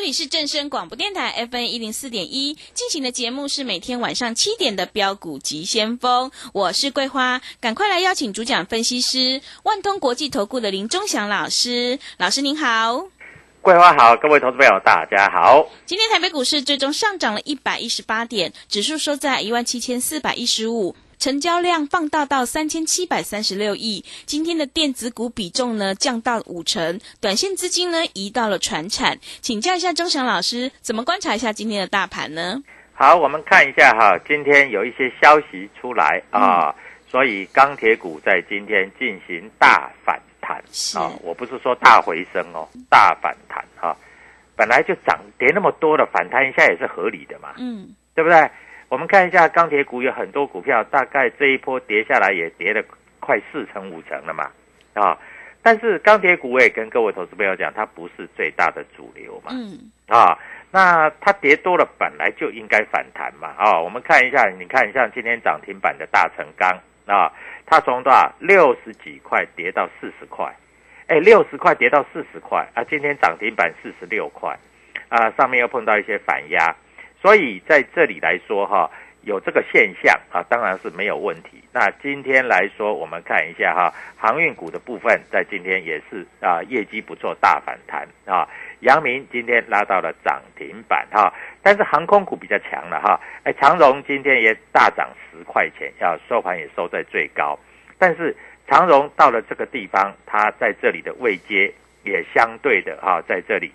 这里是正声广播电台 FN 一零四点一进行的节目是每天晚上七点的标股急先锋，我是桂花，赶快来邀请主讲分析师万通国际投顾的林忠祥老师，老师您好。桂花好，各位投资朋友大家好。今天台北股市最终上涨了一百一十八点，指数收在一万七千四百一十五。成交量放大到三千七百三十六亿，今天的电子股比重呢降到五成，短线资金呢移到了船产。请教一下钟祥老师，怎么观察一下今天的大盘呢？好，我们看一下哈，今天有一些消息出来啊，所以钢铁股在今天进行大反弹。啊，我不是说大回升哦，大反弹哈，本来就涨跌那么多的反弹一下也是合理的嘛，嗯，对不对？我们看一下钢铁股，有很多股票，大概这一波跌下来也跌了快四成五成了嘛，啊！但是钢铁股我也跟各位投资朋友讲，它不是最大的主流嘛，嗯，啊，那它跌多了本来就应该反弹嘛，啊！我们看一下，你看像今天涨停板的大成钢啊，它从多少六十几块跌到四十块，哎，六十块跌到四十块啊，今天涨停板四十六块，啊，上面又碰到一些反压。所以在这里来说，哈，有这个现象啊，当然是没有问题。那今天来说，我们看一下哈，航运股的部分在今天也是啊，业绩不错，大反弹啊。阳明今天拉到了涨停板哈，但是航空股比较强了哈。哎，长荣今天也大涨十块钱，要收盘也收在最高。但是长荣到了这个地方，它在这里的位阶也相对的哈，在这里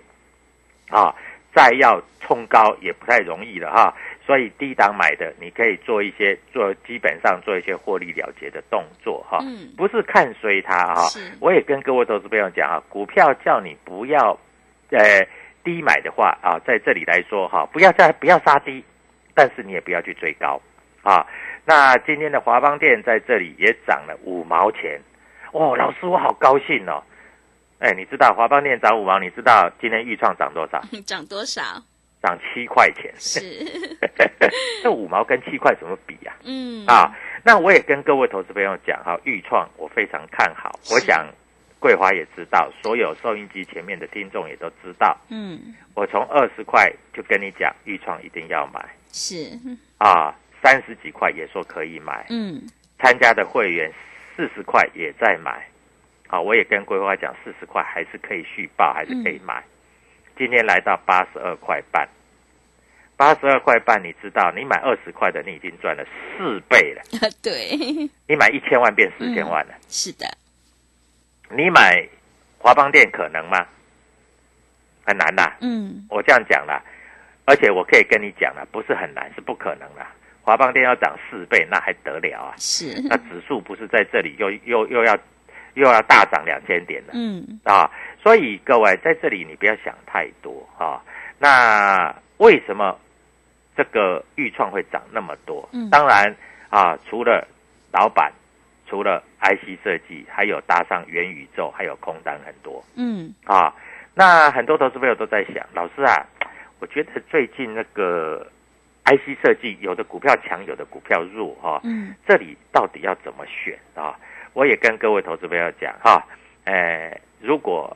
啊。再要冲高也不太容易了哈，所以低档买的你可以做一些做基本上做一些获利了结的动作哈，不是看衰它哈。我也跟各位投资朋友讲啊，股票叫你不要呃低买的话啊，在这里来说哈，不要再不要杀低，但是你也不要去追高啊。那今天的华邦店在这里也涨了五毛钱，哦，老师我好高兴哦。哎，你知道华邦电涨五毛？你知道今天豫创涨多少？涨多少？涨七块钱。是，这五毛跟七块怎么比呀？嗯啊，那我也跟各位投资朋友讲哈，豫创我非常看好。我想桂花也知道，所有收音机前面的听众也都知道。嗯，我从二十块就跟你讲，豫创一定要买。是啊，三十几块也说可以买。嗯，参加的会员四十块也在买。好，我也跟桂花讲，四十块还是可以续报，还是可以买。今天来到八十二块半，八十二块半，你知道，你买二十块的，你已经赚了四倍了。对，你买一千万变四千万了。是的，你买华邦店可能吗？很难啦。嗯，我这样讲了，而且我可以跟你讲了，不是很难，是不可能啦。华邦店要涨四倍，那还得了啊？是，那指数不是在这里又又又要。又要大涨两千点了，嗯啊，所以各位在这里你不要想太多啊。那为什么这个预创会涨那么多？嗯，当然啊，除了老板除了 IC 设计，还有搭上元宇宙，还有空单很多嗯啊。那很多投资朋友都在想，老师啊，我觉得最近那个 IC 设计有的股票强，有的股票弱哈、嗯这里到底要怎么选啊？我也跟各位投资朋友讲哈，呃，如果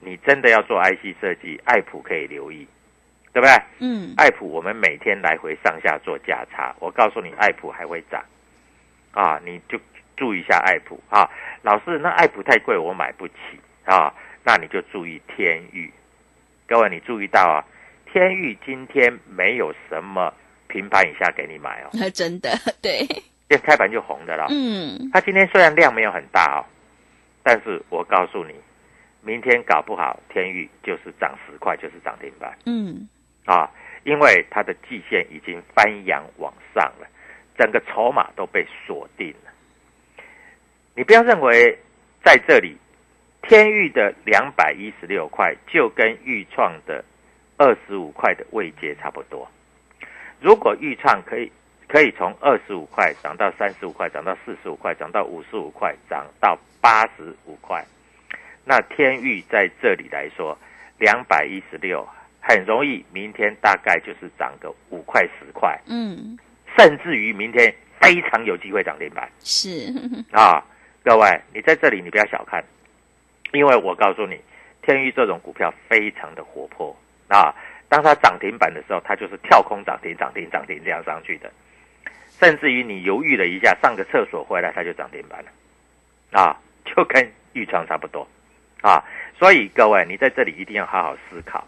你真的要做 IC 设计，爱普可以留意，对不对？嗯爱普我们每天来回上下做价差，我告诉你，爱普还会涨啊，你就注意一下爱普啊。老师，那爱普太贵，我买不起啊，那你就注意天域。各位，你注意到啊，天域今天没有什么平盘以下给你买哦，真的对，今天开盘就红的了。嗯它今天虽然量没有很大哦，但是我告诉你，明天搞不好天域就是涨十块，就是涨停板嗯啊，因为它的季线已经翻扬往上了，整个筹码都被锁定了。你不要认为在这里天域的两百一十六块就跟豫创的二十五块的位阶差不多。如果豫创可以可以从二十五块涨到三十五块，涨到四十五块，涨到五十五块，涨到八十五块，那天域在这里来说，两百一十六很容易，明天大概就是涨个五块十块，嗯甚至于明天非常有机会涨停板是，啊！各位，你在这里你不要小看，因为我告诉你，天域这种股票非常的活泼啊。当它涨停板的时候，它就是跳空涨停、涨停、涨停这样上去的，甚至于你犹豫了一下，上个厕所回来，它就涨停板了，啊，就跟豫创差不多啊。所以各位，你在这里一定要好好思考。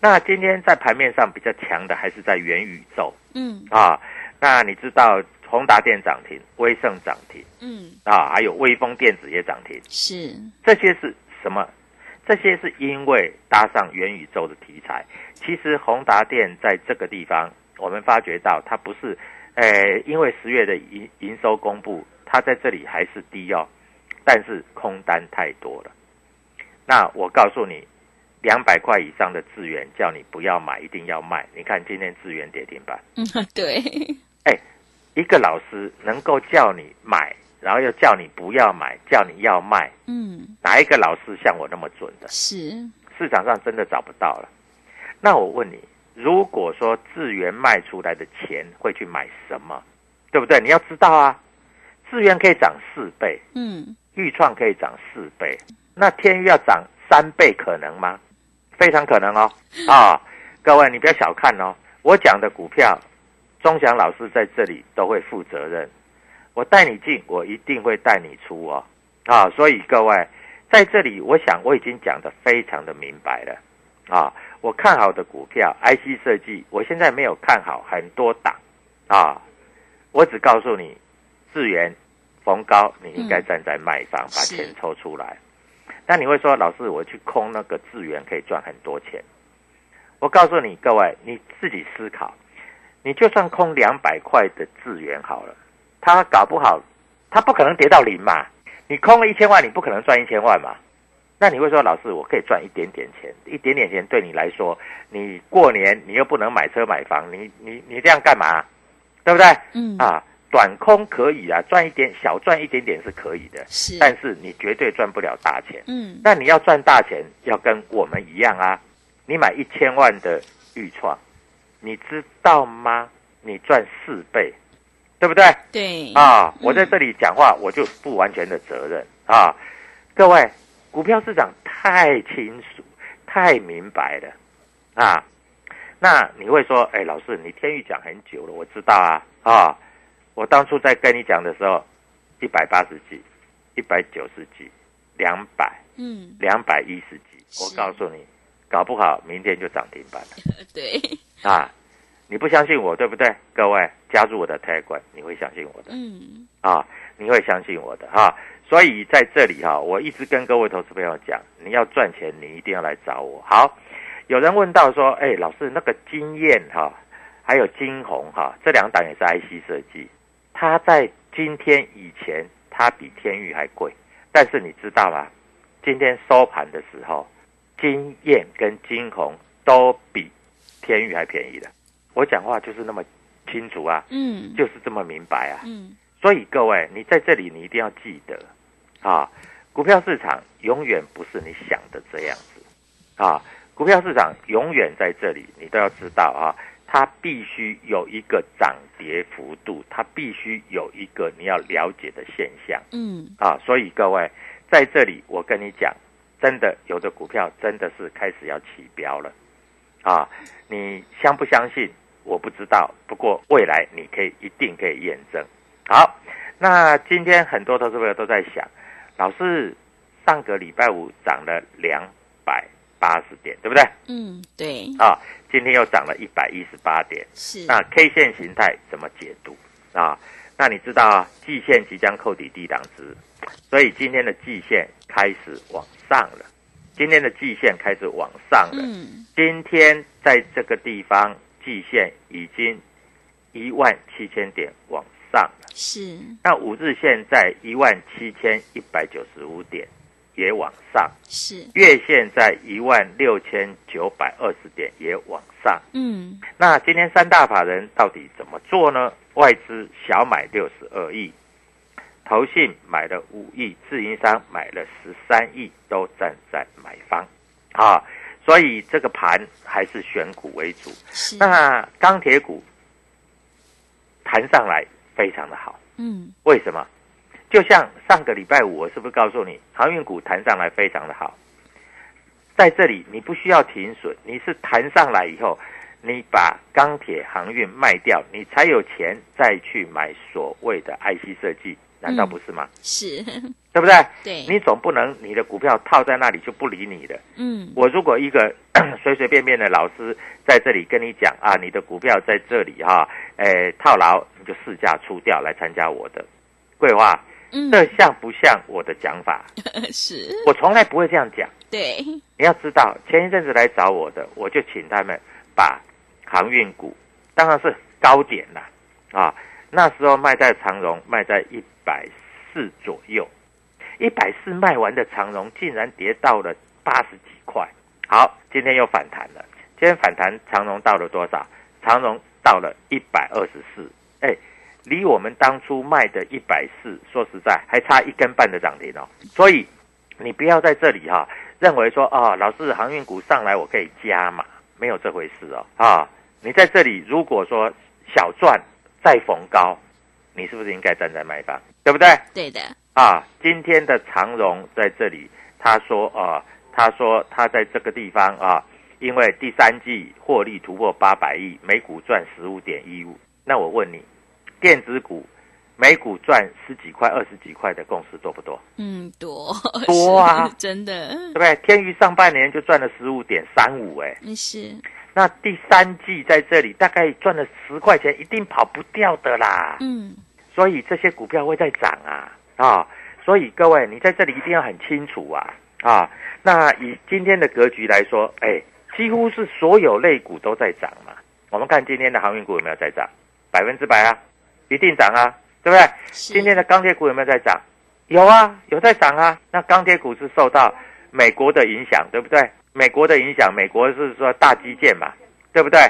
那今天在盘面上比较强的还是在元宇宙嗯啊。那你知道宏达电涨停，威盛涨停嗯啊，还有威风电子也涨停，是，这些是什么？这些是因为搭上元宇宙的题材。其实宏达电在这个地方，我们发觉到它不是，呃，因为十月的营营收公布，它在这里还是低哦，但是空单太多了。那我告诉你，两百块以上的资源叫你不要买，一定要卖。你看今天资源跌停板，嗯对，一个老师能够叫你买，然后又叫你不要买，叫你要卖，嗯哪一个老师像我那么准的？是，市场上真的找不到了。那我问你，如果说智源卖出来的钱会去买什么，对不对？你要知道啊，智源可以涨四倍，嗯豫创可以涨四倍，那天域要涨三倍，可能吗？非常可能哦。啊，各位你不要小看哦，我讲的股票，钟祥老师在这里都会负责任。我带你进，我一定会带你出哦。啊，所以各位在这里，我想我已经讲的非常的明白了。啊，我看好的股票，IC 设计，我现在没有看好很多档。啊，我只告诉你，智源逢高，你应该站在卖方，把钱抽出来。那你会说，老师，我去空那个智源可以赚很多钱？我告诉你，各位，你自己思考，你就算空两百块的智源好了，它搞不好，它不可能跌到零嘛。你空了一千万，你不可能赚一千万嘛。那你会说，老师，我可以赚一点点钱，一点点钱对你来说，你过年你又不能买车买房，你你你这样干嘛？对不对？嗯啊，短空可以啊，赚一点小赚一点点是可以的，是，但是你绝对赚不了大钱。嗯那你要赚大钱，要跟我们一样啊！你买一千万的预创，你知道吗？你赚四倍，对不对？对，啊，我在这里讲话，我就不完全的责任啊。各位，股票市场太清楚、太明白了啊。那你会说，哎，老师，你天宇讲很久了，我知道啊啊。我当初在跟你讲的时候，一百八十几、一百九十几、两百、嗯两百一十几，我告诉你，搞不好明天就涨停板了。对，啊，你不相信我，对不对？各位加入我的 a g 你会相信我的嗯啊，你会相信我的哈、所以在这里哈、我一直跟各位投资朋友讲，你要赚钱，你一定要来找我。好，有人问到说，哎，老师，那个经验哈、还有金红哈、这两档也是 IC 设计，它在今天以前它比天域还贵，但是你知道吗？今天收盘的时候，金燕跟金红都比天域还便宜的。我讲话就是那么清楚啊，嗯就是这么明白啊。嗯所以各位，你在这里你一定要记得啊，股票市场永远不是你想的这样子啊，股票市场永远在这里，你都要知道啊，它必须有一个涨跌幅度，它必须有一个你要了解的现象。嗯，啊，所以各位在这里，我跟你讲，真的有的股票真的是开始要起标了，啊，你相不相信？我不知道，不过未来你可以一定可以验证。好，那今天很多投资朋友都在想，老师上个礼拜五涨了两百八十点，对不对？嗯，对，啊，今天又涨了一百一十八点，是，那 K 线形态怎么解读啊？那你知道啊，季线即将扣底低档值，所以今天的季线开始往上了。今天的季线开始往上了。嗯，今天在这个地方，季线已经一万七千点往上了。是，那五日线在一万七千一百九十五点也往上，是，月线在一万六千九百二十点也往上。嗯，那今天三大法人到底怎么做呢？外资小买六十二亿，投信买了五亿，自营商买了十三亿，都站在买方啊。所以这个盘还是选股为主。是，那钢铁股弹上来非常的好，嗯，为什么？就像上个礼拜五，我是不是告诉你，航运股弹上来非常的好？在这里你不需要停损，你是弹上来以后，你把钢铁航运卖掉，你才有钱再去买所谓的 IC 设计，难道不是吗？是，对不对？对，你总不能你的股票套在那里就不理你的。嗯，我如果一个 随随便便的老师在这里跟你讲啊，你的股票在这里哈、诶套牢，你就市价出掉来参加我的桂花，嗯，这像不像我的讲法？是，我从来不会这样讲。对，你要知道，前一阵子来找我的，我就请他们把航运股，当然是高点啦，啊，那时候卖在长荣，卖在一百四左右，一百四卖完的长荣竟然跌到了八十几块。好，今天又反弹了，今天反弹长荣到了多少？长荣到了一百二十四，哎，离我们当初卖的一百四，说实在还差一根半的涨停哦。所以你不要在这里哈、认为说哦，老师航运股上来我可以加码，没有这回事哦啊！你在这里如果说小赚再逢高，你是不是应该站在卖方，对不对？对的，啊，今天的长荣在这里，他说啊，他说他在这个地方啊，因为第三季获利突破八百亿，每股赚十五点一五。那我问你，电子股每股赚十几块、二十几块的公司多不多？嗯，多，多啊 真的，对不对？天宇上半年就赚了十五点三五，哎，嗯是，那第三季在这里大概赚了十块钱，一定跑不掉的啦。嗯，所以这些股票会在涨啊啊！所以各位，你在这里一定要很清楚啊啊！那以今天的格局来说，哎，几乎是所有类股都在涨嘛。我们看今天的航运股有没有在涨？百分之百啊，一定涨啊，对不对？今天的钢铁股有没有在涨？有啊，有在涨啊。那钢铁股是受到美国的影响，对不对？美国的影响，美国是说大基建嘛，对不对？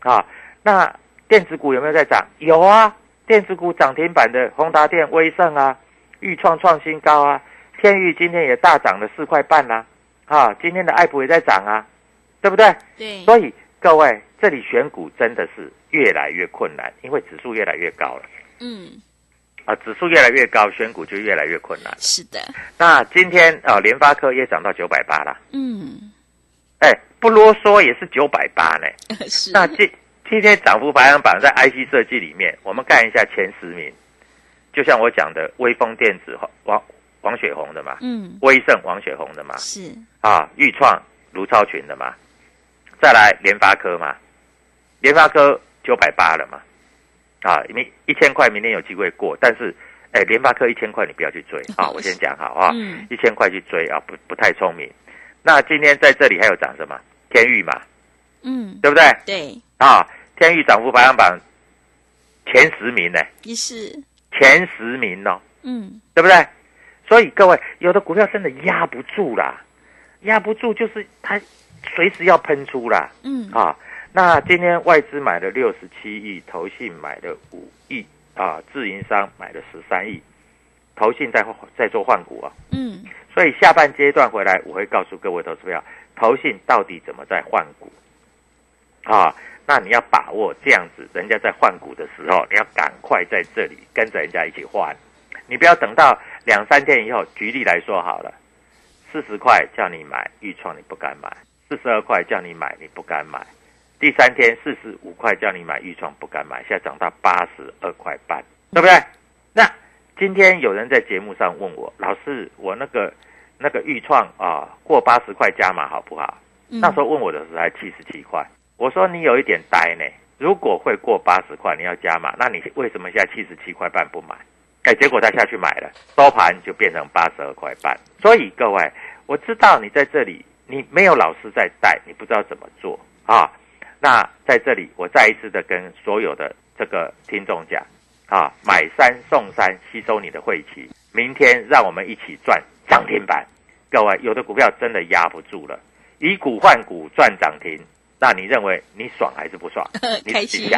啊，那电子股有没有在涨？有啊，电子股涨停板的宏达电、威盛啊，豫创创新高啊，天域今天也大涨了四块半啦、啊，今天的爱普也在涨啊，对不对？对，所以各位，这里选股真的是越来越困难，因为指数越来越高了嗯，啊，指数越来越高，选股就越来越困难。是的，那今天啊，联发科也涨到九百八了，嗯，哎，不啰嗦也是九百八呢。是，那今今天涨幅排行榜在 IC 设计里面，我们看一下前十名，就像我讲的，微风电子王王雪红的嘛，嗯，威盛王雪红的嘛，是，啊，豫创卢超群的嘛，再来联发科嘛，联发科九百八了嘛，啊，明一千块明天有机会过，但是，哎，联发科一千块你不要去追啊，我先讲好啊，嗯。一千块去追啊，不不太聪明。那今天在这里还有涨什么？天域嘛，嗯，对不对？对，啊，天域涨幅排行榜前十名呢，也是，前十名哦，嗯，对不对？所以各位，有的股票真的压不住啦，压不住就是它随时要喷出啦。嗯，啊。那今天外资买了六十七亿，投信买了五亿啊，自营商买了十三亿，投信在在做换股啊。嗯，所以下半阶段回来，我会告诉各位投资票，投信到底怎么在换股啊？那你要把握这样子，人家在换股的时候，你要赶快在这里跟着人家一起换，你不要等到两三天以后。举例来说好了，四十块叫你买预创，你不敢买；四十二块叫你买，你不敢买。第三天四十五块叫你买预创，不敢买，现在涨到八十二块半，对不对？那今天有人在节目上问我，老师，我那个那个预创啊，过八十块加码好不好？那时候问我的时候还七十七块，我说你有一点呆呢。如果会过八十块，你要加码，那你为什么现在七十七块半不买？哎，结果他下去买了，收盘就变成八十二块半。所以各位，我知道你在这里，你没有老师在带，你不知道怎么做啊。那在这里，我再一次的跟所有的这个听众讲，啊，买三送三，吸收你的晦气。明天让我们一起赚涨停板。各位，有的股票真的压不住了，以股换股赚涨停，那你认为你爽还是不爽？开心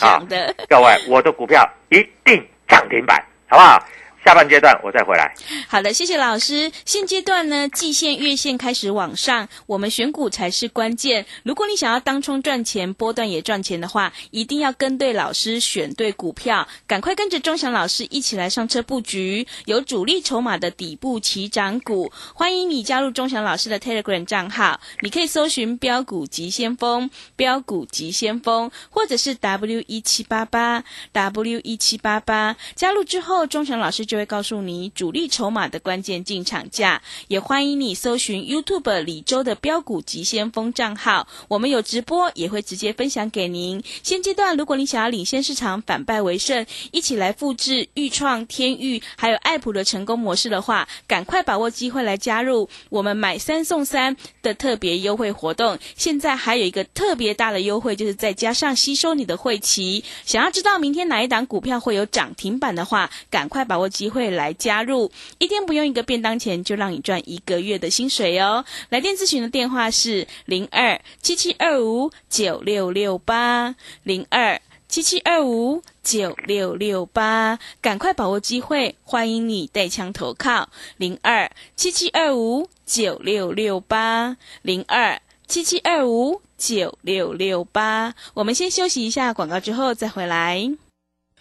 啊！各位，我的股票一定涨停板，好不好？下半阶段我再回来。好的，谢谢老师。现阶段呢，季线、月线开始往上，我们选股才是关键。如果你想要当冲赚钱，波段也赚钱的话，一定要跟对老师，选对股票，赶快跟着钟祥老师一起来上车布局，有主力筹码的底部起涨股。欢迎你加入钟祥老师的 Telegram 账号，你可以搜寻“标股急先锋”、“标股急先锋”，或者是 W 一七八八 W 一七八八。加入之后，钟祥老师就会告诉你主力筹码的关键进场价，也欢迎你搜寻 YouTube 李周的标股急先锋账号，我们有直播，也会直接分享给您。现阶段，如果你想要领先市场，反败为胜，一起来复制豫创、天域还有爱普的成功模式的话，赶快把握机会来加入我们买三送三的特别优惠活动。现在还有一个特别大的优惠，就是再加上吸收你的会期。想要知道明天哪一档股票会有涨停板的话，赶快把握机。机会来加入，一天不用一个便当钱，就让你赚一个月的薪水哦！来电咨询的电话是零二七七二五九六六八零二七七二五九六六八，赶快把握机会，欢迎你带枪投靠零二七七二五九六六八零二七七二五九六六八。我们先休息一下广告，之后再回来。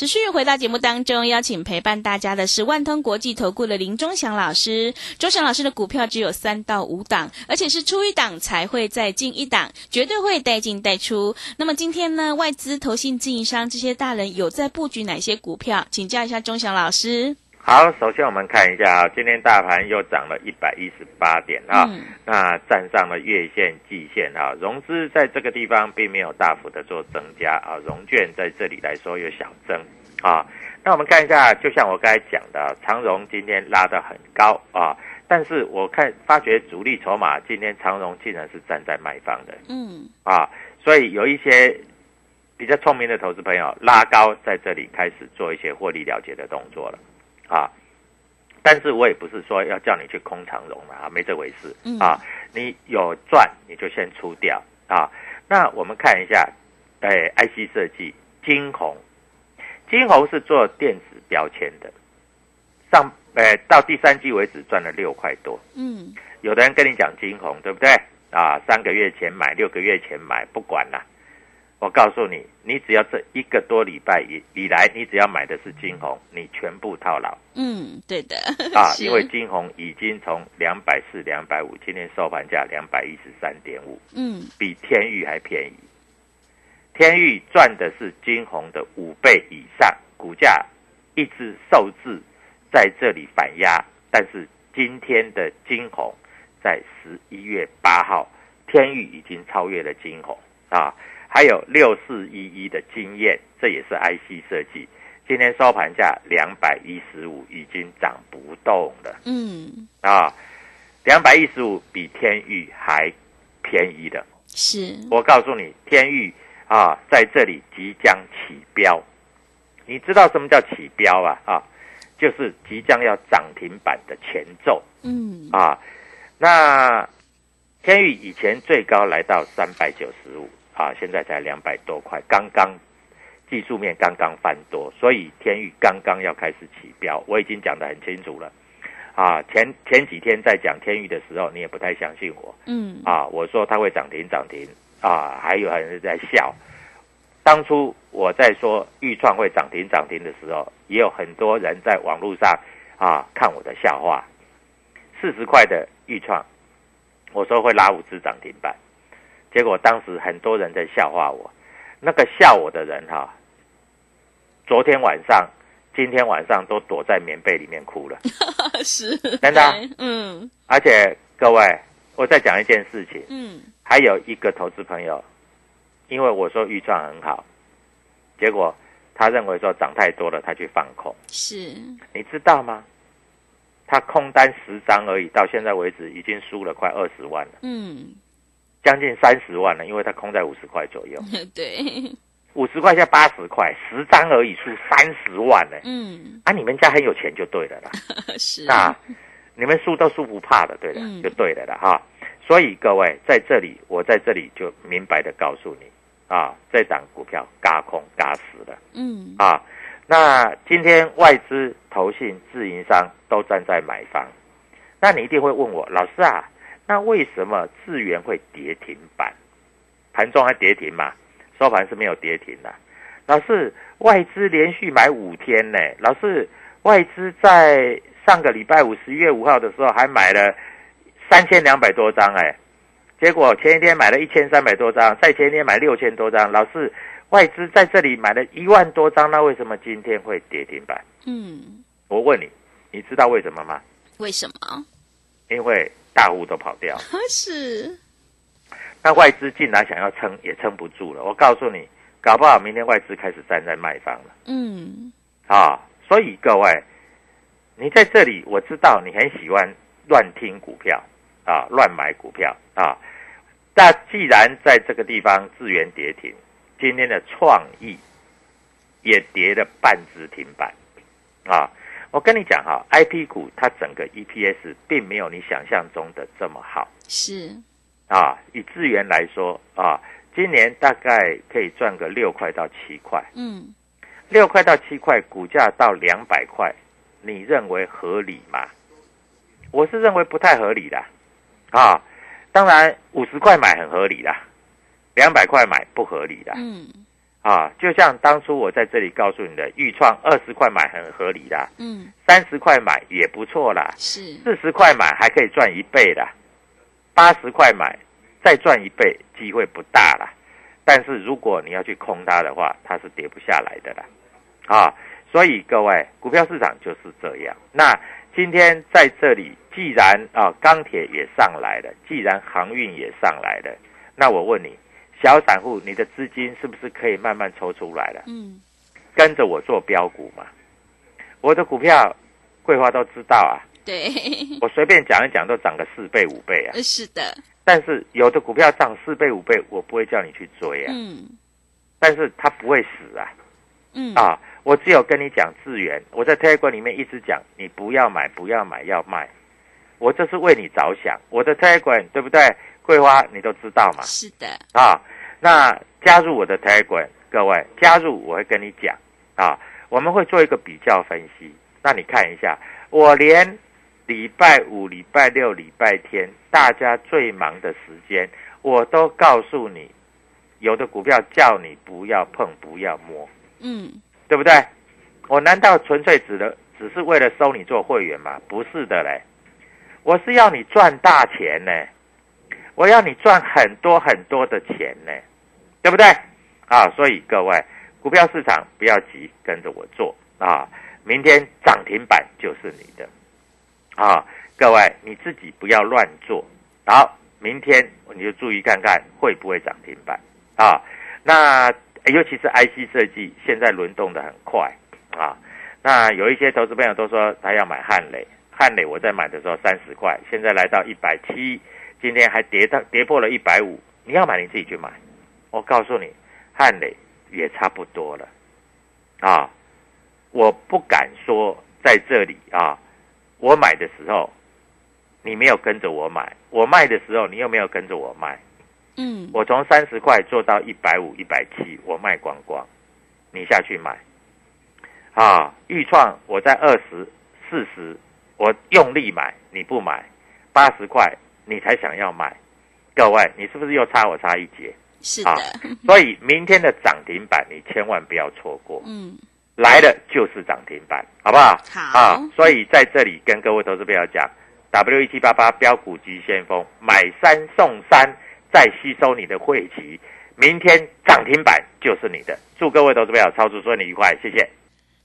持续回到节目当中，邀请陪伴大家的是万通国际投顾的林忠祥老师。忠祥老师的股票只有三到五档，而且是出一档才会再进一档，绝对会带进带出。那么今天呢，外资、投信、经营商这些大人有在布局哪些股票？请教一下忠祥老师。好，首先我们看一下啊，今天大盘又涨了一百一十八点啊，那站上了月线、季线啊，融资在这个地方并没有大幅的做增加啊，融券在这里来说有小增啊。那我们看一下，就像我刚才讲的，长荣今天拉得很高啊，但是我看发觉主力筹码今天长荣竟然是站在卖方的，嗯啊，所以有一些比较聪明的投资朋友拉高在这里开始做一些获利了结的动作了。啊，但是我也不是说要叫你去空长融了啊，没这回事啊。你有赚你就先出掉啊。那我们看一下，哎，IC 设计金红，金红是做电子标签的，上哎到第三季为止赚了六块多。嗯，有的人跟你讲金红对不对啊？三个月前买，六个月前买，不管了。我告诉你，你只要这一个多礼拜以以来，你只要买的是金红，你全部套牢。嗯，对的。啊，因为金红已经从两百四、两百五，今天收盘价两百一十三点五。嗯，比天域还便宜。天域赚的是金红的五倍以上，股价一直受制在这里反压。但是今天的金红在十一月八号，天域已经超越了金红啊。还有六四一一的经验，这也是 IC 设计，今天收盘价两百一十五，已经涨不动了。嗯，啊，两百一十五比天域还便宜的。是，我告诉你，天域啊，在这里即将起标。你知道什么叫起标啊？啊，就是即将要涨停板的前奏。嗯，啊，那天域以前最高来到三百九十五啊，现在才两百多块，刚刚技术面刚刚翻多，所以天域刚刚要开始起标，我已经讲得很清楚了。啊，前前几天在讲天域的时候，你也不太相信我。嗯，啊，我说它会涨停涨停啊，还有很多人在笑。当初我在说豫创会涨停涨停的时候，也有很多人在网络上啊看我的笑话。四十块的豫创，我说会拉五只涨停板，结果当时很多人在笑话我。那个笑我的人哈、昨天晚上、今天晚上都躲在棉被里面哭了。是，真的啊？嗯。而且各位，我再讲一件事情，嗯，还有一个投资朋友，因为我说预算很好，结果他认为说涨太多了，他去放空，是，你知道吗？他空单十张而已，到现在为止已经输了快二十万了，嗯，将近三十万了，因为它空在五十块左右，对，五十块加八十块，十张而已输三十万呢。嗯，啊，你们家很有钱就对了啦。是，那你们输都输不怕的，对的，嗯就对了啦哈。所以各位在这里，我在这里就明白的告诉你啊，这档股票嘎空嘎死了嗯，啊。那今天外资、投信、自营商都站在买方，那你一定会问我，老师啊，那为什么智源会跌停板？盘中还跌停嘛？收盘是没有跌停的。老师，外资连续买五天呢。老师，外资在上个礼拜五十一月五号的时候还买了三千两百多张，哎，结果前一天买了一千三百多张，再前一天买六千多张。老师，外资在这里买了一万多张，那为什么今天会跌停板？嗯，我问你，你知道为什么吗？为什么？因为大户都跑掉，是，那外资进来想要撑也撑不住了。我告诉你，搞不好明天外资开始站在卖方了。嗯，啊，所以各位，你在这里，我知道你很喜欢乱听股票啊，乱买股票啊。那既然在这个地方资源跌停，今天的创意也跌了半只停板啊。我跟你讲哈，I P 股它整个 E P S 并没有你想象中的这么好是，啊。以资源来说啊，今年大概可以赚个六块到七块。嗯，六块到七块，股价到两百块，你认为合理吗？我是认为不太合理的啊。当然，五十块买很合理的，两百块买不合理的嗯，啊。就像当初我在这里告诉你的，预创二十块买很合理的，嗯，三十块买也不错啦，是，四十块买还可以赚一倍的，八十块买再赚一倍机会不大啦。但是如果你要去空它的话，它是跌不下来的啦，啊，所以各位股票市场就是这样。那今天在这里，既然啊钢铁也上来了，既然航运也上来了，那我问你，小散户你的资金是不是可以慢慢抽出来了？嗯，跟着我做标股嘛？我的股票，桂花都知道啊。对，我随便讲一讲，都涨个四倍五倍啊！是的，但是有的股票涨四倍五倍，我不会叫你去追啊。嗯，但是它不会死啊！嗯，啊，我只有跟你讲资源，我在 Telegram 里面一直讲，你不要买，不要买，要卖。我这是为你着想，我的 Telegram 对不对？桂花你都知道嘛？是的，啊，那加入我的 Telegram，各位加入我会跟你讲啊，我们会做一个比较分析。那你看一下，我连礼拜五、礼拜六、礼拜天大家最忙的时间，我都告诉你，有的股票叫你不要碰、不要摸，嗯，对不对？我难道纯粹只能只是为了收你做会员吗？不是的嘞，我是要你赚大钱呢，我要你赚很多很多的钱呢，对不对？啊，所以各位，股票市场不要急，跟着我做啊，明天涨停板就是你的啊，各位你自己不要乱做，好，明天你就注意看看会不会涨停板啊，那尤其是 IC 设计现在轮动的很快啊。那有一些投资朋友都说他要买汉磊，汉磊我在买的时候三十块，现在来到一百七，今天还跌到跌破了一百五。你要买你自己去买，我告诉你，汉磊也差不多了啊。我不敢说在这里啊，我买的时候你没有跟着我买，我卖的时候你又没有跟着我卖。嗯，我从三十块做到一百五、一百七，我卖光光，你下去买。啊，预创我在二十四十，我用力买，你不买，八十块你才想要买，各位，你是不是又差我差一截？是的，所以明天的涨停板你千万不要错过。嗯，来的就是涨停板，好不好？好啊，所以在这里跟各位投资朋友讲，W 一七八八标股急先锋，买三送三，再吸收你的会籍，明天涨停板就是你的。祝各位投资朋友操作顺利愉快，谢谢。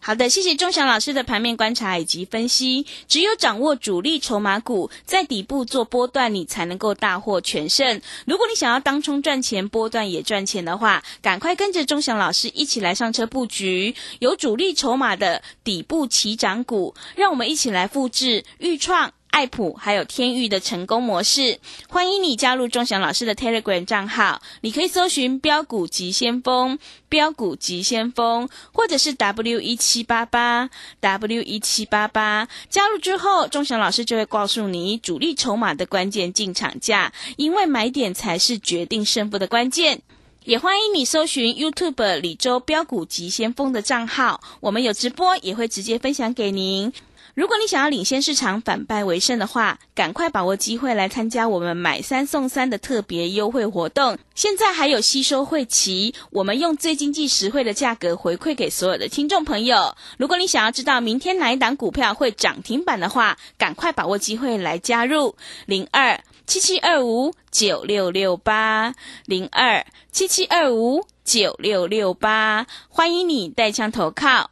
好的，谢谢钟祥老师的盘面观察以及分析。只有掌握主力筹码股，在底部做波段，你才能够大获全胜。如果你想要当冲赚钱，波段也赚钱的话，赶快跟着钟祥老师一起来上车布局有主力筹码的底部起涨股，让我们一起来复制豫创。爱普还有天域的成功模式，欢迎你加入钟祥老师的 Telegram 账号，你可以搜寻标股急先锋、标股急先锋，或者是 W 一七八八 W 一七八八。加入之后，钟祥老师就会告诉你主力筹码的关键进场价，因为买点才是决定胜负的关键。也欢迎你搜寻 YouTube 李周标股急先锋的账号，我们有直播，也会直接分享给您。如果你想要领先市场、反败为胜的话，赶快把握机会来参加我们买三送三的特别优惠活动。现在还有吸收会期，我们用最经济实惠的价格回馈给所有的听众朋友。如果你想要知道明天哪一档股票会涨停板的话，赶快把握机会来加入零二七七二五九六六八零二七七二五九六六八，欢迎你带枪投靠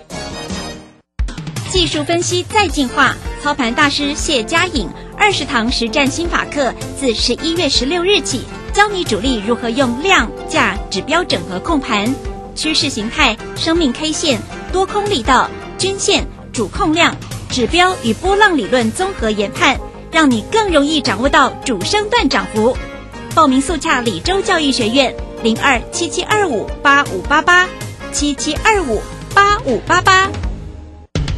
技术分析再进化，操盘大师谢佳颖二十堂实战心法课，自十一月十六日起，教你主力如何用量价指标整合控盘，趋势形态、生命 K 线、多空力道、均线、主控量、指标与波浪理论综合研判，让你更容易掌握到主升段涨幅。报名速洽李州教育学院零二七七二五八五八八七七二五八五八八。